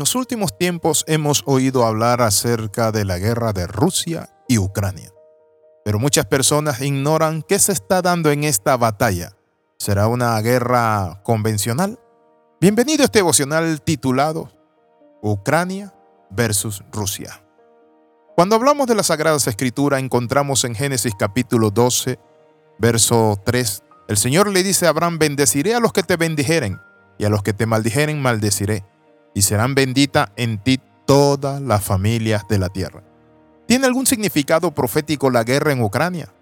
los últimos tiempos hemos oído hablar acerca de la guerra de Rusia y Ucrania, pero muchas personas ignoran qué se está dando en esta batalla. ¿Será una guerra convencional? Bienvenido a este devocional titulado Ucrania versus Rusia. Cuando hablamos de la Sagradas Escrituras encontramos en Génesis capítulo 12, verso 3, el Señor le dice a Abraham, bendeciré a los que te bendijeren y a los que te maldijeren maldeciré y serán benditas en ti todas las familias de la tierra. ¿Tiene algún significado profético la guerra en Ucrania?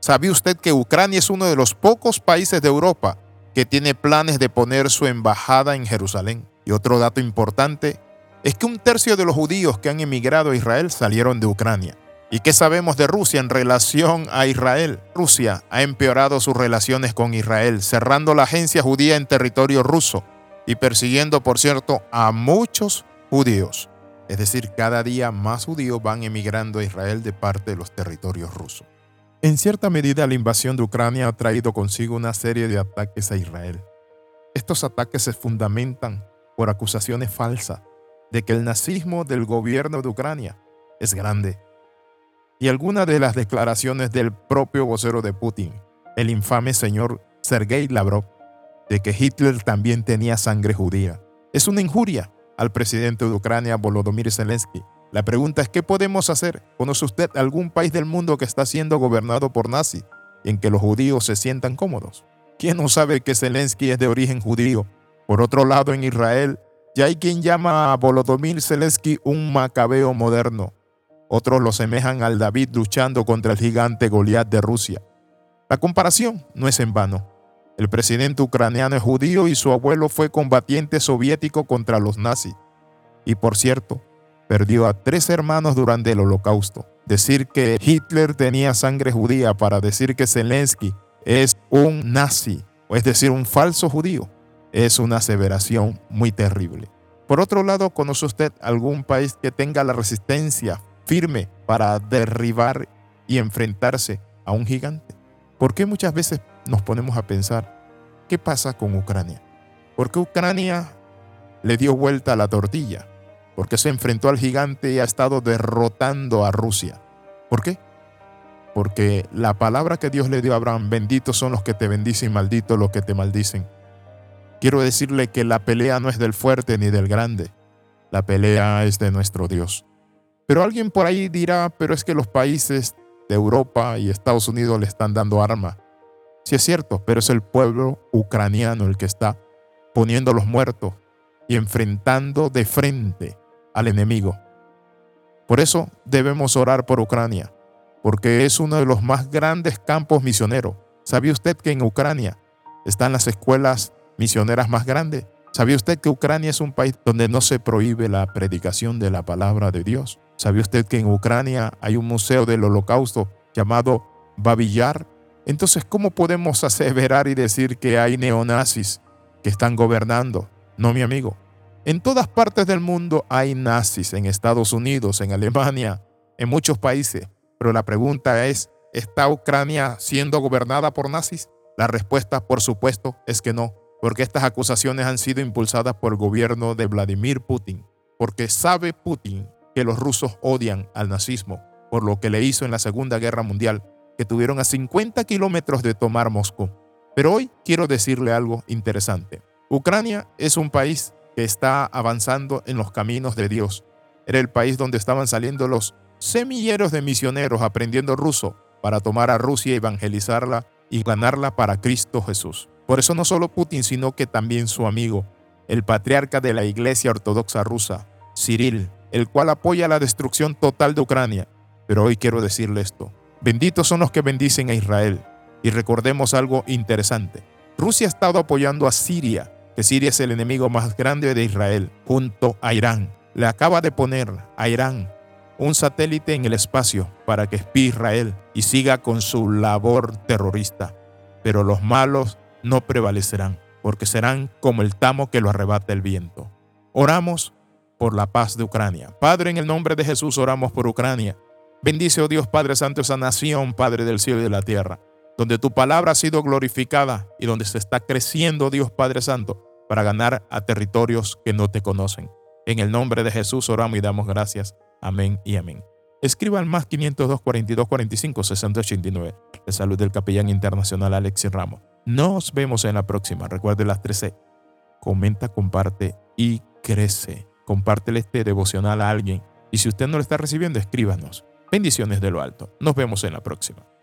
¿Sabe usted que Ucrania es uno de los pocos países de Europa que tiene planes de poner su embajada en Jerusalén? Y otro dato importante es que un tercio de los judíos que han emigrado a Israel salieron de Ucrania. ¿Y qué sabemos de Rusia en relación a Israel? Rusia ha empeorado sus relaciones con Israel, cerrando la agencia judía en territorio ruso y persiguiendo, por cierto, a muchos judíos. Es decir, cada día más judíos van emigrando a Israel de parte de los territorios rusos. En cierta medida, la invasión de Ucrania ha traído consigo una serie de ataques a Israel. Estos ataques se fundamentan por acusaciones falsas de que el nazismo del gobierno de Ucrania es grande. Y algunas de las declaraciones del propio vocero de Putin, el infame señor Sergei Lavrov, de que Hitler también tenía sangre judía. Es una injuria al presidente de Ucrania, Volodymyr Zelensky. La pregunta es, ¿qué podemos hacer? ¿Conoce usted algún país del mundo que está siendo gobernado por nazis en que los judíos se sientan cómodos? ¿Quién no sabe que Zelensky es de origen judío? Por otro lado, en Israel, ya hay quien llama a Volodymyr Zelensky un macabeo moderno. Otros lo semejan al David luchando contra el gigante Goliat de Rusia. La comparación no es en vano. El presidente ucraniano es judío y su abuelo fue combatiente soviético contra los nazis. Y por cierto, perdió a tres hermanos durante el holocausto. Decir que Hitler tenía sangre judía para decir que Zelensky es un nazi, o es decir, un falso judío, es una aseveración muy terrible. Por otro lado, ¿conoce usted algún país que tenga la resistencia firme para derribar y enfrentarse a un gigante? ¿Por qué muchas veces nos ponemos a pensar, ¿qué pasa con Ucrania? ¿Por qué Ucrania le dio vuelta a la tortilla? ¿Por qué se enfrentó al gigante y ha estado derrotando a Rusia? ¿Por qué? Porque la palabra que Dios le dio a Abraham, benditos son los que te bendicen malditos los que te maldicen. Quiero decirle que la pelea no es del fuerte ni del grande, la pelea es de nuestro Dios. Pero alguien por ahí dirá, pero es que los países de Europa y Estados Unidos le están dando arma. Sí es cierto, pero es el pueblo ucraniano el que está poniendo los muertos y enfrentando de frente al enemigo. Por eso debemos orar por Ucrania, porque es uno de los más grandes campos misioneros. ¿Sabía usted que en Ucrania están las escuelas misioneras más grandes? ¿Sabía usted que Ucrania es un país donde no se prohíbe la predicación de la palabra de Dios? ¿Sabía usted que en Ucrania hay un museo del holocausto llamado Babillar? Entonces, ¿cómo podemos aseverar y decir que hay neonazis que están gobernando? No, mi amigo. En todas partes del mundo hay nazis, en Estados Unidos, en Alemania, en muchos países. Pero la pregunta es, ¿está Ucrania siendo gobernada por nazis? La respuesta, por supuesto, es que no, porque estas acusaciones han sido impulsadas por el gobierno de Vladimir Putin, porque sabe Putin que los rusos odian al nazismo por lo que le hizo en la Segunda Guerra Mundial, que tuvieron a 50 kilómetros de tomar Moscú. Pero hoy quiero decirle algo interesante. Ucrania es un país que está avanzando en los caminos de Dios. Era el país donde estaban saliendo los semilleros de misioneros aprendiendo ruso para tomar a Rusia, evangelizarla y ganarla para Cristo Jesús. Por eso no solo Putin, sino que también su amigo, el patriarca de la Iglesia Ortodoxa rusa, Cyril, el cual apoya la destrucción total de Ucrania. Pero hoy quiero decirle esto. Benditos son los que bendicen a Israel. Y recordemos algo interesante. Rusia ha estado apoyando a Siria, que Siria es el enemigo más grande de Israel, junto a Irán. Le acaba de poner a Irán un satélite en el espacio para que espíe Israel y siga con su labor terrorista. Pero los malos no prevalecerán, porque serán como el tamo que lo arrebata el viento. Oramos por la paz de Ucrania. Padre, en el nombre de Jesús oramos por Ucrania. Bendice, oh Dios Padre Santo, esa nación, Padre del cielo y de la tierra, donde tu palabra ha sido glorificada y donde se está creciendo, Dios Padre Santo, para ganar a territorios que no te conocen. En el nombre de Jesús oramos y damos gracias. Amén y amén. Escriba al más 502 42 45 60 89. De salud del capellán internacional Alexis Ramos. Nos vemos en la próxima. Recuerde las 13. Comenta, comparte y crece. Compártele este devocional a alguien. Y si usted no lo está recibiendo, escríbanos. Bendiciones de lo alto. Nos vemos en la próxima.